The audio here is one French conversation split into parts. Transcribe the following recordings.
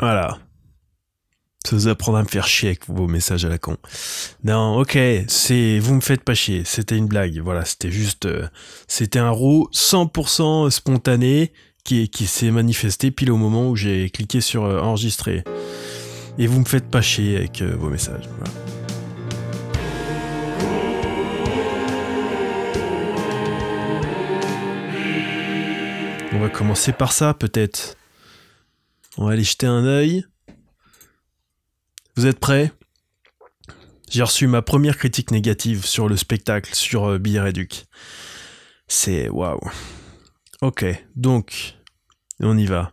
Voilà. Ça vous apprendre à me faire chier avec vos messages à la con. Non, ok, c'est, vous me faites pas chier. C'était une blague. Voilà, c'était juste, euh, c'était un row 100% spontané qui, qui s'est manifesté pile au moment où j'ai cliqué sur euh, enregistrer. Et vous me faites pas chier avec euh, vos messages. On va commencer par ça, peut-être. On va aller jeter un œil. Vous êtes prêts? J'ai reçu ma première critique négative sur le spectacle sur euh, Billet Duc. C'est waouh. Ok, donc on y va.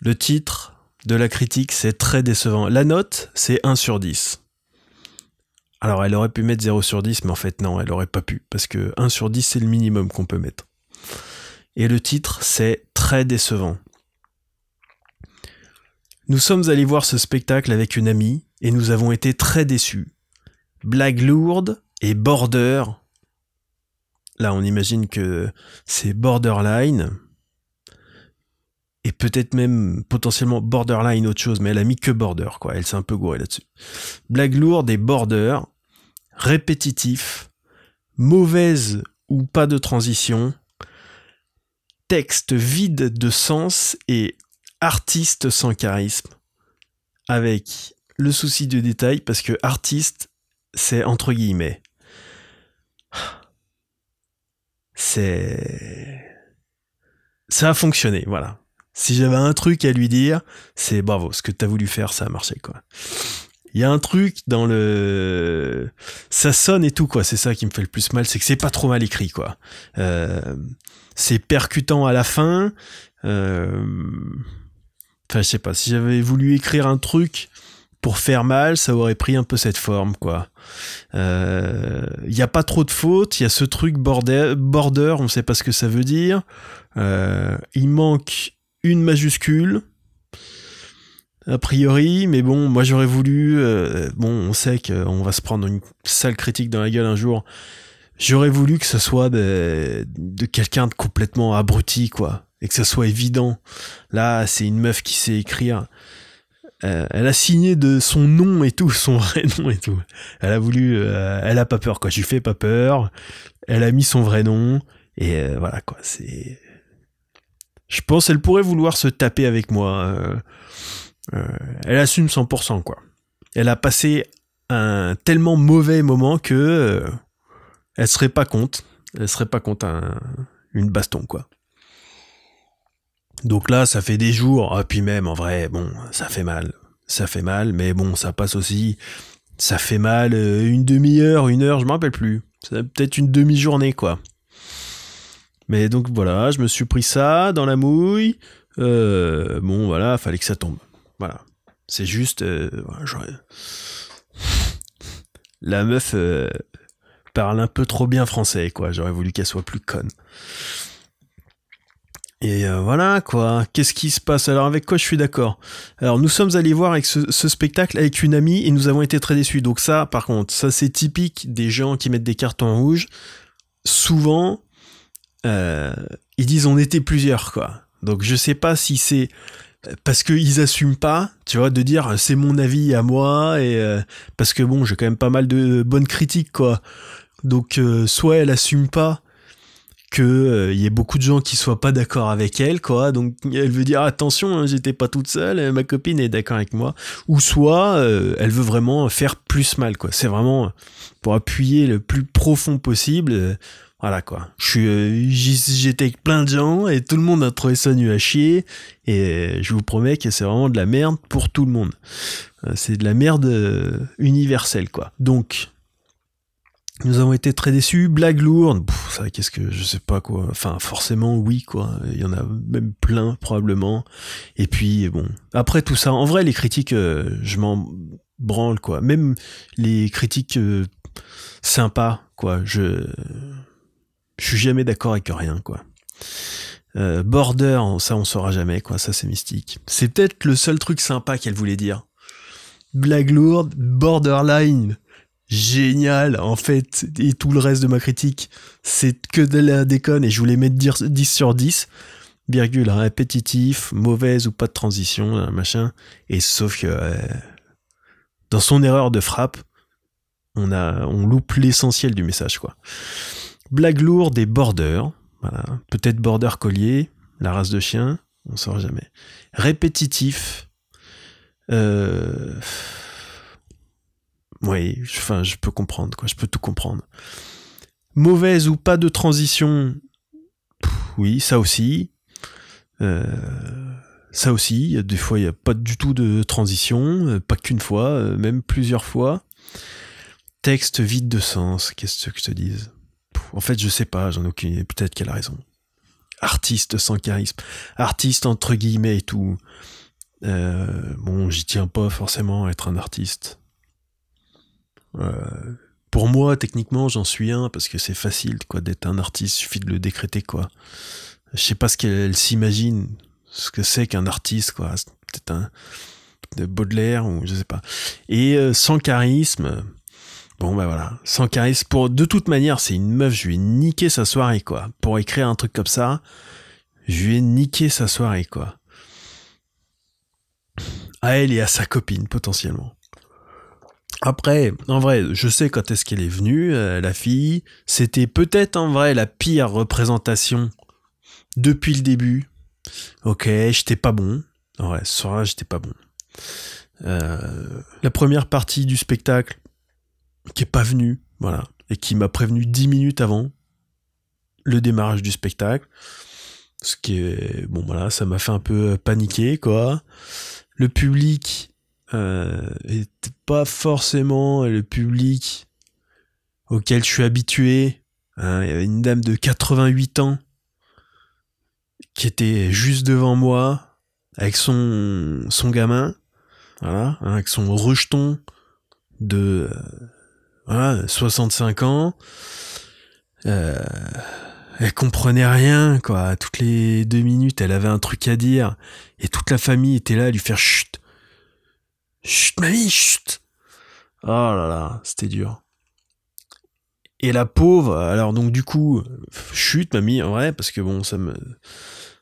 Le titre de la critique, c'est très décevant. La note, c'est 1 sur 10. Alors elle aurait pu mettre 0 sur 10, mais en fait non, elle aurait pas pu, parce que 1 sur 10, c'est le minimum qu'on peut mettre. Et le titre, c'est très décevant. Nous sommes allés voir ce spectacle avec une amie et nous avons été très déçus. Blague lourde et border. Là, on imagine que c'est borderline. Et peut-être même potentiellement borderline autre chose, mais elle a mis que border, quoi. Elle s'est un peu gourée là-dessus. Blague lourde et border. Répétitif. Mauvaise ou pas de transition texte vide de sens et artiste sans charisme. Avec le souci du détail, parce que artiste, c'est entre guillemets. C'est. Ça a fonctionné, voilà. Si j'avais un truc à lui dire, c'est bravo, ce que t'as voulu faire, ça a marché, quoi. Il y a un truc dans le, ça sonne et tout quoi. C'est ça qui me fait le plus mal, c'est que c'est pas trop mal écrit quoi. Euh, c'est percutant à la fin. Euh... Enfin, je sais pas. Si j'avais voulu écrire un truc pour faire mal, ça aurait pris un peu cette forme, quoi. Il euh, n'y a pas trop de fautes. Il y a ce truc border, border, on sait pas ce que ça veut dire. Euh, il manque une majuscule a priori, mais bon, moi j'aurais voulu, euh, bon, on sait qu'on va se prendre une sale critique dans la gueule un jour. J'aurais voulu que ce soit de, de quelqu'un de complètement abruti, quoi, et que ce soit évident. Là, c'est une meuf qui sait écrire. Euh, elle a signé de son nom et tout, son vrai nom et tout. Elle a voulu, euh, elle a pas peur, quoi. Je lui fais pas peur. Elle a mis son vrai nom et voilà, quoi. C'est, je pense, elle pourrait vouloir se taper avec moi. Euh, elle assume 100%, quoi. Elle a passé un tellement mauvais moment que euh, elle serait pas compte. Elle serait pas contre une baston, quoi. Donc là, ça fait des jours, ah, puis même en vrai, bon, ça fait mal. Ça fait mal, mais bon, ça passe aussi. Ça fait mal euh, une demi-heure, une heure, je me rappelle plus. Peut-être une demi-journée, quoi. Mais donc voilà, je me suis pris ça dans la mouille. bon, voilà, fallait que ça tombe. Voilà. C'est juste. Euh, la meuf euh, parle un peu trop bien français, quoi. J'aurais voulu qu'elle soit plus conne. Et euh, voilà, quoi. Qu'est-ce qui se passe? Alors, avec quoi je suis d'accord? Alors, nous sommes allés voir avec ce, spectacle avec une amie et nous avons été très déçus. Donc, ça, par contre, ça, c'est typique des gens qui mettent des cartons rouges. Souvent, ils disent on était plusieurs, quoi. Donc, je sais pas si c'est parce qu'ils assument pas, tu vois, de dire c'est mon avis à moi et euh, parce que bon, j'ai quand même pas mal de bonnes critiques quoi. Donc euh, soit elle assume pas que il euh, y ait beaucoup de gens qui soient pas d'accord avec elle quoi. Donc elle veut dire attention, hein, j'étais pas toute seule, ma copine est d'accord avec moi ou soit elle veut vraiment faire plus mal quoi. C'est vraiment pour appuyer le plus profond possible voilà quoi. J'étais avec plein de gens et tout le monde a trouvé ça nul à chier. Et je vous promets que c'est vraiment de la merde pour tout le monde. Euh, c'est de la merde euh, universelle quoi. Donc nous avons été très déçus. Blague lourde, ça qu'est-ce que je sais pas quoi. Enfin forcément oui quoi. Il y en a même plein probablement. Et puis bon après tout ça, en vrai les critiques, euh, je m'en branle quoi. Même les critiques sympas quoi. Je je suis jamais d'accord avec rien, quoi. Euh, border, ça on saura jamais, quoi. Ça c'est mystique. C'est peut-être le seul truc sympa qu'elle voulait dire. Blague lourde, borderline, génial, en fait. Et tout le reste de ma critique, c'est que de la déconne et je voulais mettre 10 sur 10. virgule, répétitif, mauvaise ou pas de transition, machin. Et sauf que euh, dans son erreur de frappe, on, a, on loupe l'essentiel du message, quoi. Blague lourde et border, voilà. peut-être border collier, la race de chien, on ne saura jamais. Répétitif, euh... oui, je peux comprendre, quoi, je peux tout comprendre. Mauvaise ou pas de transition, oui, ça aussi. Euh, ça aussi, des fois il n'y a pas du tout de transition, euh, pas qu'une fois, euh, même plusieurs fois. Texte vide de sens, qu'est-ce que je te dise? En fait, je sais pas, j'en ai aucune peut-être qu'elle a raison. Artiste sans charisme, artiste entre guillemets et tout. bon, j'y tiens pas forcément à être un artiste. Pour moi, techniquement, j'en suis un parce que c'est facile quoi d'être un artiste, suffit de le décréter quoi je sais pas ce qu'elle s'imagine, ce que c'est qu'un artiste, quoi. Peut-être un de Baudelaire ou je sais pas. Et euh, sans charisme, bon bah voilà, sans charisme. Pour de toute manière, c'est une meuf, je lui ai niqué sa soirée, quoi. Pour écrire un truc comme ça, je lui ai niqué sa soirée, quoi. À elle et à sa copine potentiellement. Après, en vrai, je sais quand est-ce qu'elle est venue, euh, la fille. C'était peut-être en vrai la pire représentation depuis le début. Ok, j'étais pas bon. Ouais, ce soir-là, j'étais pas bon. Euh, la première partie du spectacle, qui est pas venue, voilà, et qui m'a prévenu dix minutes avant le démarrage du spectacle. Ce qui bon voilà, ça m'a fait un peu paniquer, quoi. Le public euh, était pas forcément le public auquel je suis habitué. Hein. Il y avait une dame de 88 ans qui était juste devant moi avec son gamin, hein, avec son rejeton de euh, voilà, 65 ans. Euh, elle comprenait rien, quoi. Toutes les deux minutes, elle avait un truc à dire. Et toute la famille était là à lui faire chut. Chut, mamie, chut. Oh là là, c'était dur. Et la pauvre, alors donc du coup, chut, mamie, ouais, parce que bon, ça me,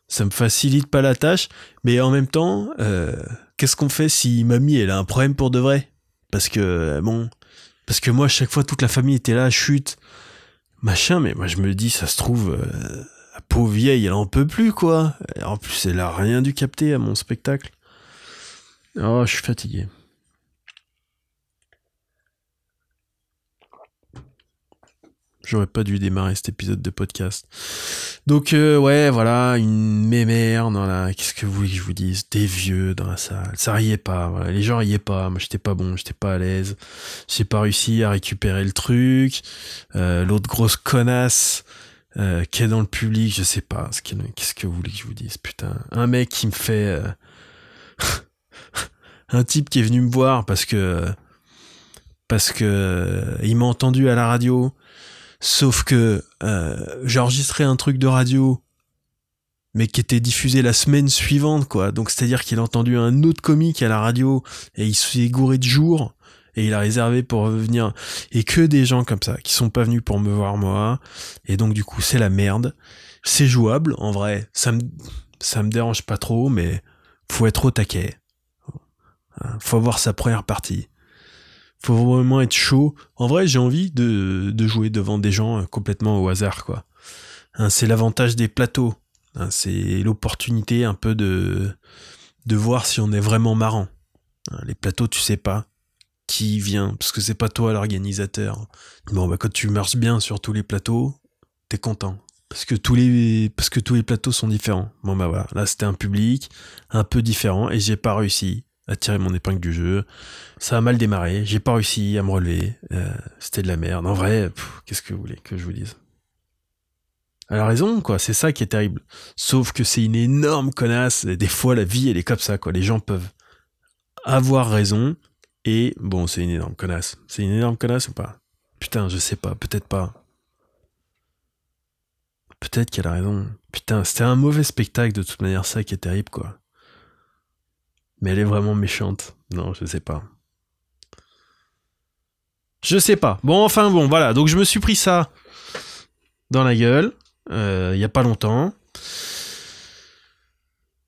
ça me facilite pas la tâche, mais en même temps, euh, qu'est-ce qu'on fait si mamie elle a un problème pour de vrai? Parce que euh, bon, parce que moi chaque fois toute la famille était là, chute, machin, mais moi je me dis ça se trouve euh, la pauvre vieille elle en peut plus quoi. En plus elle a rien dû capter à mon spectacle. Oh, je suis fatigué. J'aurais pas dû démarrer cet épisode de podcast. Donc euh, ouais, voilà, une mémère. Qu'est-ce que vous voulez que je vous dise? Des vieux dans la salle. Ça riait pas, voilà. Les gens riaient pas. Moi, j'étais pas bon, j'étais pas à l'aise. J'ai pas réussi à récupérer le truc. Euh, L'autre grosse connasse euh, qui est dans le public, je sais pas. Qu'est-ce que vous voulez que je vous dise Putain, un mec qui me fait... Euh, un type qui est venu me voir parce que... Parce que il m'a entendu à la radio Sauf que euh, j'ai enregistré un truc de radio, mais qui était diffusé la semaine suivante, quoi. Donc c'est-à-dire qu'il a entendu un autre comique à la radio et il s'est gouré de jour et il a réservé pour venir et que des gens comme ça qui sont pas venus pour me voir moi et donc du coup c'est la merde. C'est jouable en vrai, ça me ça me dérange pas trop, mais faut être au taquet. Faut avoir sa première partie faut vraiment être chaud. En vrai, j'ai envie de, de, jouer devant des gens euh, complètement au hasard, quoi. Hein, c'est l'avantage des plateaux. Hein, c'est l'opportunité un peu de, de voir si on est vraiment marrant. Hein, les plateaux, tu sais pas qui vient, parce que c'est pas toi l'organisateur. Bon, bah, quand tu marches bien sur tous les plateaux, t'es content. Parce que tous les, parce que tous les plateaux sont différents. Bon, bah voilà. Là, c'était un public un peu différent et j'ai pas réussi à tirer mon épingle du jeu. Ça a mal démarré, j'ai pas réussi à me relever. Euh, c'était de la merde. En vrai, qu'est-ce que vous voulez que je vous dise? Elle a raison, quoi. C'est ça qui est terrible. Sauf que c'est une énorme connasse. Des fois, la vie, elle est comme ça, quoi. Les gens peuvent avoir raison. Et bon, c'est une énorme connasse. C'est une énorme connasse ou pas? Putain, je sais pas. Peut-être pas. Peut-être qu'elle a raison. Putain, c'était un mauvais spectacle de toute manière, ça qui est terrible, quoi. Mais elle est vraiment méchante. Non, je sais pas. Je sais pas. Bon, enfin bon, voilà. Donc je me suis pris ça dans la gueule. Euh, il y a pas longtemps.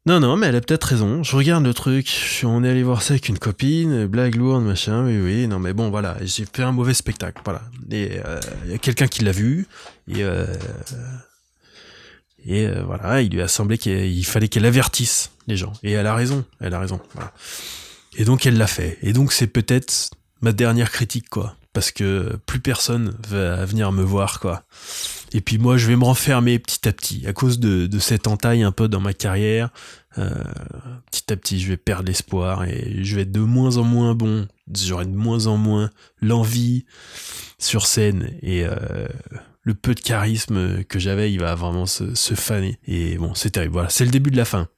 Non, non, mais elle a peut-être raison. Je regarde le truc. On est allé voir ça avec une copine, blague lourde, machin. Oui, oui. Non, mais bon, voilà. J'ai fait un mauvais spectacle. Voilà. Et il y a quelqu'un qui l'a vu. Et, et voilà, il lui a semblé qu'il fallait qu'elle avertisse les gens. Et elle a raison. Elle a raison. Et donc elle l'a fait. Et donc c'est peut-être ma dernière critique, quoi. Parce que plus personne va venir me voir, quoi. Et puis moi, je vais me renfermer petit à petit, à cause de, de cette entaille un peu dans ma carrière. Euh, petit à petit, je vais perdre l'espoir et je vais être de moins en moins bon. J'aurai de moins en moins l'envie sur scène et euh, le peu de charisme que j'avais, il va vraiment se, faner. Et bon, c'est terrible. Voilà, c'est le début de la fin.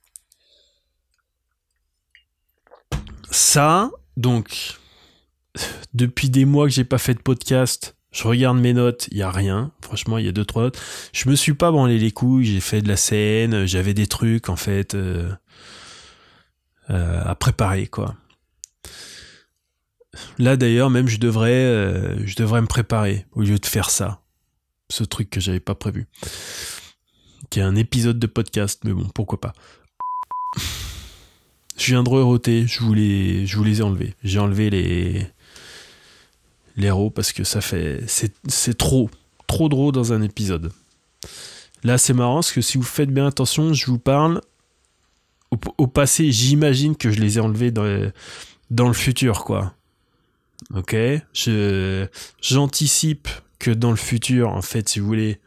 Ça, donc, depuis des mois que j'ai pas fait de podcast, je regarde mes notes, il y a rien. Franchement, il y a deux trois notes. Je me suis pas branlé les couilles, j'ai fait de la scène, j'avais des trucs en fait euh, euh, à préparer quoi. Là d'ailleurs, même euh, je devrais me préparer au lieu de faire ça, ce truc que j'avais pas prévu, qui est un épisode de podcast, mais bon, pourquoi pas. Je viens de re-roter, je voulais, je vous les ai enlevés. J'ai enlevé les l'héros parce que ça fait c'est trop trop drôle dans un épisode. Là, c'est marrant parce que si vous faites bien attention, je vous parle au, passé, j'imagine que je les ai enlevés dans, dans le futur quoi. OK? Je j'anticipe que dans le futur en fait, si vous voulez,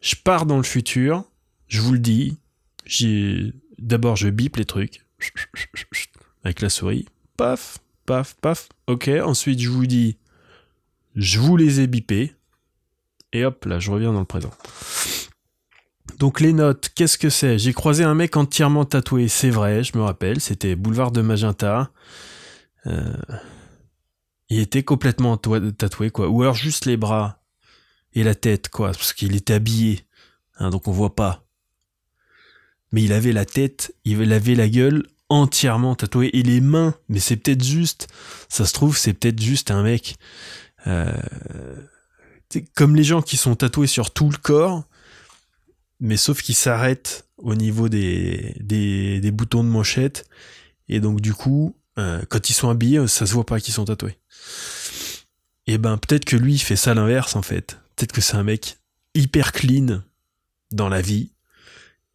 je pars dans le futur, je vous le dis, j'ai d'abord je bip les trucs avec la souris. Paf, paf, paf. Ok, ensuite je vous dis, je vous les ai bipés. Et hop, là, je reviens dans le présent. Donc les notes, qu'est-ce que c'est? J'ai croisé un mec entièrement tatoué, c'est vrai, je me rappelle, c'était boulevard de Magenta. Euh, il était complètement tatoué, quoi. Ou alors juste les bras et la tête, quoi, parce qu'il était habillé. Hein, donc on voit pas mais il avait la tête, il avait la gueule entièrement tatouée et les mains, mais c'est peut-être juste, ça se trouve, c'est peut-être juste un mec. Euh, comme les gens qui sont tatoués sur tout le corps, mais sauf qu'ils s'arrêtent au niveau des, des, des, boutons de manchette, et donc du coup, euh, quand ils sont habillés, ça se voit pas qu'ils sont tatoués. Et ben peut-être que lui il fait ça l'inverse en fait. Peut-être que c'est un mec hyper clean dans la vie,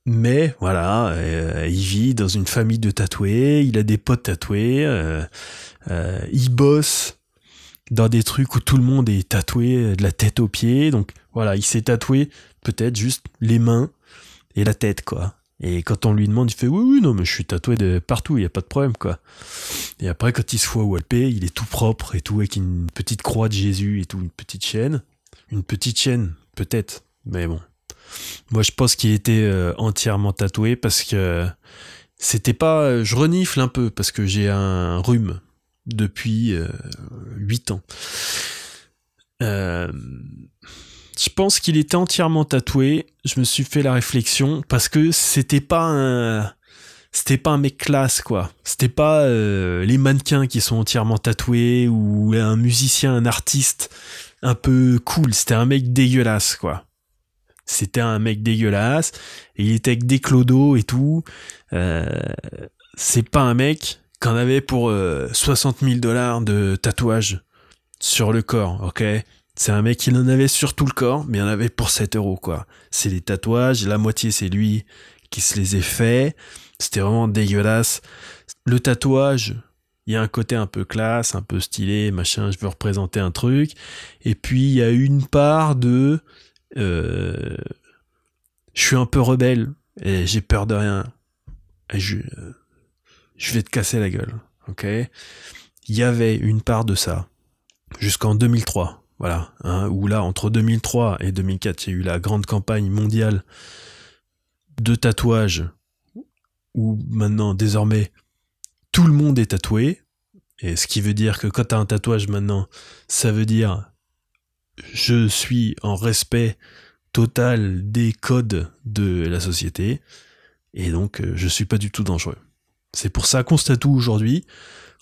mais voilà, euh, il vit dans une famille de tatoués, il a des potes tatoués, euh, il bosse dans des trucs où tout le monde est tatoué de la tête aux pieds. Donc voilà, il s'est tatoué peut-être juste les mains et la tête, quoi. Et quand on lui demande, il fait oui, oui, non, mais je suis tatoué de partout, il n'y a pas de problème, quoi. Et après, quand il se voit walper, il est tout propre et tout, avec une petite croix de Jésus et tout, une petite chaîne. Une petite chaîne, peut-être, mais bon, moi, je pense qu'il était euh, entièrement tatoué parce que c'était pas. Euh, je renifle un peu parce que j'ai un rhume depuis euh, 8 ans. Euh, je pense qu'il était entièrement tatoué. Je me suis fait la réflexion parce que c'était pas un. C'était pas un mec classe, quoi. C'était pas les mannequins qui sont entièrement tatoués ou un musicien, un artiste un peu cool. C'était un mec dégueulasse, quoi. C'était un mec dégueulasse, il était avec des clodos et tout. Euh, c'est pas un mec qu'on avait pour 60 euh, 000 dollars de tatouage sur le corps, ok? C'est un mec qui en avait sur tout le corps, mais il en avait pour 7 euros, quoi. C'est les tatouages, la moitié c'est lui qui se les est fait. C'était vraiment dégueulasse. Le tatouage, il y a un côté un peu classe, un peu stylé, machin, je veux représenter un truc. Et puis il y a une part de euh, je suis un peu rebelle et j'ai peur de rien. Je, je vais te casser la gueule, ok? Il y avait une part de ça jusqu'en 2003, voilà, hein, où là entre 2003 et 2004, il y a eu la grande campagne mondiale de tatouage, où maintenant désormais tout le monde est tatoué, et ce qui veut dire que quand tu as un tatouage maintenant, ça veut dire je suis en respect total des codes de la société et donc euh, je suis pas du tout dangereux. C'est pour ça qu'on se tatoue aujourd'hui.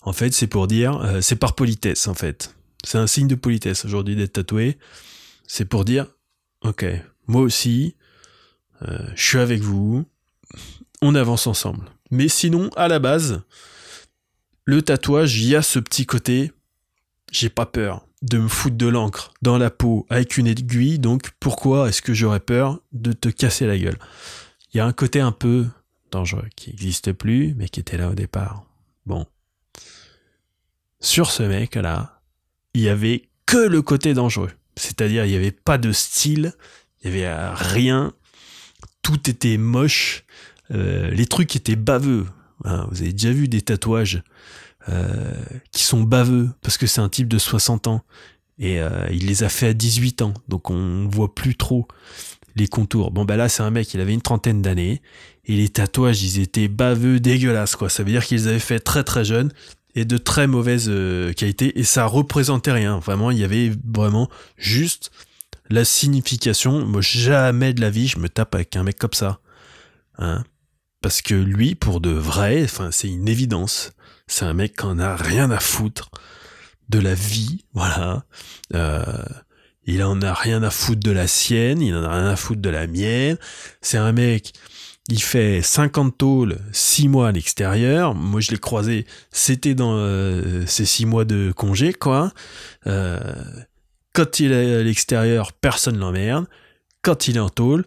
En fait, c'est pour dire, euh, c'est par politesse en fait. C'est un signe de politesse aujourd'hui d'être tatoué. C'est pour dire, ok, moi aussi, euh, je suis avec vous on avance ensemble. Mais sinon, à la base, le tatouage, il y a ce petit côté, j'ai pas peur de me foutre de l'encre dans la peau avec une aiguille, donc pourquoi est-ce que j'aurais peur de te casser la gueule? Il y a un côté un peu dangereux qui n'existe plus, mais qui était là au départ. Bon. Sur ce mec-là, il y avait que le côté dangereux. C'est-à-dire, il n'y avait pas de style, il n'y avait rien, tout était moche, euh, les trucs étaient baveux. Hein, vous avez déjà vu des tatouages euh, qui sont baveux parce que c'est un type de 60 ans et euh, il les a fait à 18 ans, donc on voit plus trop les contours. Bon bah là c'est un mec, il avait une trentaine d'années et les tatouages ils étaient baveux, dégueulasses quoi. Ça veut dire qu'ils avaient fait très très jeunes et de très mauvaise qualité et ça représentait rien. Vraiment il y avait vraiment juste la signification. Moi jamais de la vie je me tape avec un mec comme ça. Hein parce que lui, pour de vrai, enfin, c'est une évidence. C'est un mec qui en a rien à foutre de la vie, voilà. Euh, il en a rien à foutre de la sienne, il en a rien à foutre de la mienne. C'est un mec, il fait 50 tôles, 6 mois à l'extérieur. Moi, je l'ai croisé, c'était dans euh, ces 6 mois de congé, quoi. Euh, quand il est à l'extérieur, personne l'emmerde. Quand il est en tôle,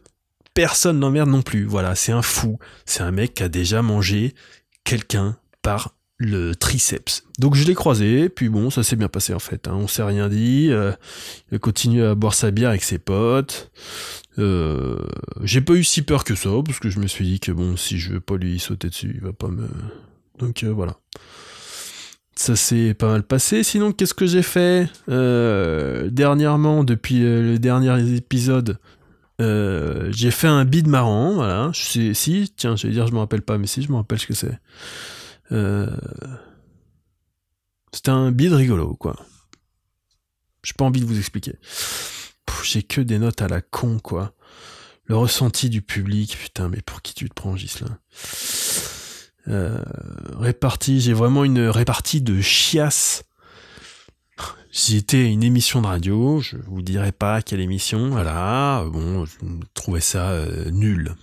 personne n'emmerde non plus. Voilà, c'est un fou. C'est un mec qui a déjà mangé quelqu'un par le triceps. Donc je l'ai croisé, puis bon, ça s'est bien passé en fait. Hein. On s'est rien dit. Euh, il continue à boire sa bière avec ses potes. Euh, j'ai pas eu si peur que ça, parce que je me suis dit que bon, si je veux pas lui sauter dessus, il va pas me. Donc euh, voilà. Ça s'est pas mal passé. Sinon, qu'est-ce que j'ai fait dernièrement, depuis le dernier épisode euh, j'ai fait un bid marrant, voilà. Je sais, si, tiens, je vais dire, je me rappelle pas, mais si, je me rappelle ce que c'est. Euh, c'était un bid rigolo, quoi. J'ai pas envie de vous expliquer. J'ai que des notes à la con, quoi. Le ressenti du public, putain, mais pour qui tu te prends, Gislain euh, Répartie, j'ai vraiment une répartie de chiasse c'était une émission de radio, je vous dirai pas quelle émission, voilà, bon, je trouvais ça euh, nul.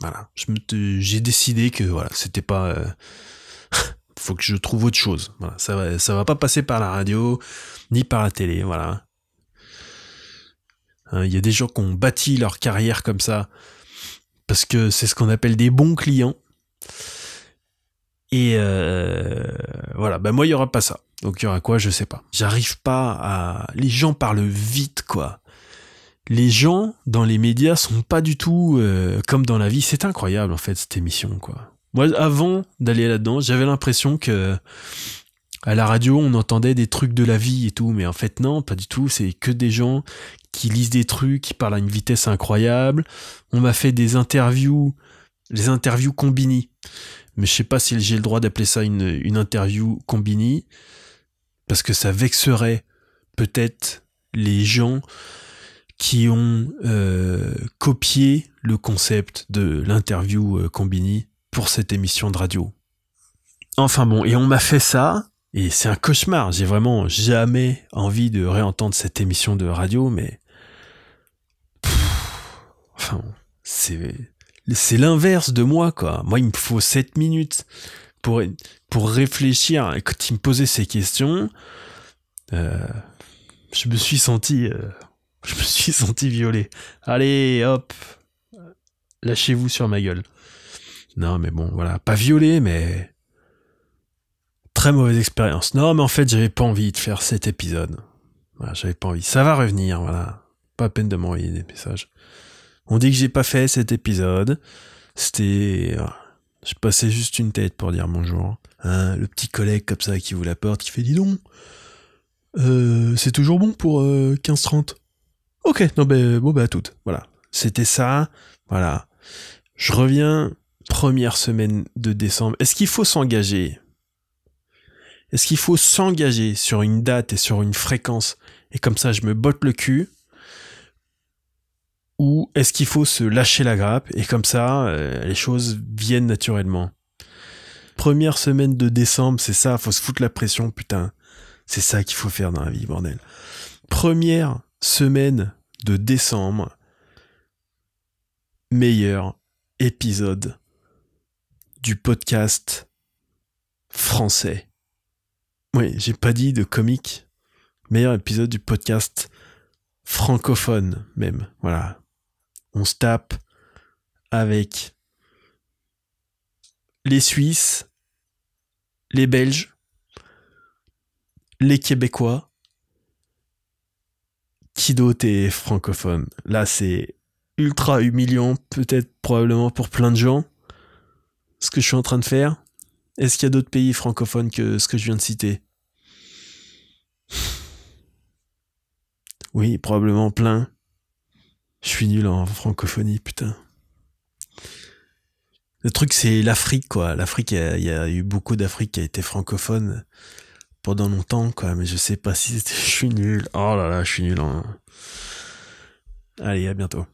Voilà, j'ai décidé que voilà, c'était pas euh, faut que je trouve autre chose. Ça va ça va pas passer par la radio ni par la télé, voilà. Hein, il y a des gens qui ont bâti leur carrière comme ça parce que c'est ce qu'on appelle des bons clients. Et euh, voilà, ben moi il y aura pas ça. Donc il y aura quoi, je sais pas. J'arrive pas à. Les gens parlent vite, quoi. Les gens dans les médias sont pas du tout euh, comme dans la vie. C'est incroyable en fait cette émission, quoi. Moi, avant d'aller là-dedans, j'avais l'impression que à la radio, on entendait des trucs de la vie et tout, mais en fait non, pas du tout. C'est que des gens qui lisent des trucs, qui parlent à une vitesse incroyable. On m'a fait des interviews, les interviews combini. Mais je sais pas si j'ai le droit d'appeler ça une, une interview combini parce que ça vexerait peut-être les gens qui ont euh, copié le concept de l'interview euh, Combini pour cette émission de radio. Enfin bon, et on m'a fait ça, et c'est un cauchemar. J'ai vraiment jamais envie de réentendre cette émission de radio, mais enfin, c'est l'inverse de moi quoi. Moi, il me faut 7 minutes pour, pour réfléchir, et quand il me posait ces questions, euh, je me suis senti, euh, je me suis senti violé. Allez, hop, lâchez-vous sur ma gueule. Non, mais bon, voilà, pas violé, mais très mauvaise expérience. Non, mais en fait, j'avais pas envie de faire cet épisode. Voilà, j'avais pas envie. Ça va revenir, voilà. Pas peine de m'envoyer des messages. On dit que j'ai pas fait cet épisode. C'était, je passais juste une tête pour dire bonjour. Hein, le petit collègue comme ça qui vous la porte, qui fait dis donc, euh, c'est toujours bon pour 15-30. Euh, ok, non ben bon bah à toutes. Voilà. C'était ça. Voilà. Je reviens première semaine de décembre. Est-ce qu'il faut s'engager? Est-ce qu'il faut s'engager sur une date et sur une fréquence et comme ça je me botte le cul? Ou est-ce qu'il faut se lâcher la grappe et comme ça, euh, les choses viennent naturellement? Première semaine de décembre, c'est ça, faut se foutre la pression, putain. C'est ça qu'il faut faire dans la vie, bordel. Première semaine de décembre, meilleur épisode du podcast français. Oui, j'ai pas dit de comique. Meilleur épisode du podcast francophone, même. Voilà. On se tape avec les Suisses, les Belges, les Québécois. Qui d'autre est francophone Là, c'est ultra humiliant, peut-être probablement pour plein de gens, ce que je suis en train de faire? Est-ce qu'il y a d'autres pays francophones que ce que je viens de citer? Oui, probablement plein. Je suis nul en francophonie, putain. Le truc, c'est l'Afrique, quoi. L'Afrique, il y, a eu beaucoup d'Afrique qui a été francophone pendant longtemps, quoi. Mais je sais pas si c'était... Je suis nul. Oh là là, je suis nul en... Allez, à bientôt.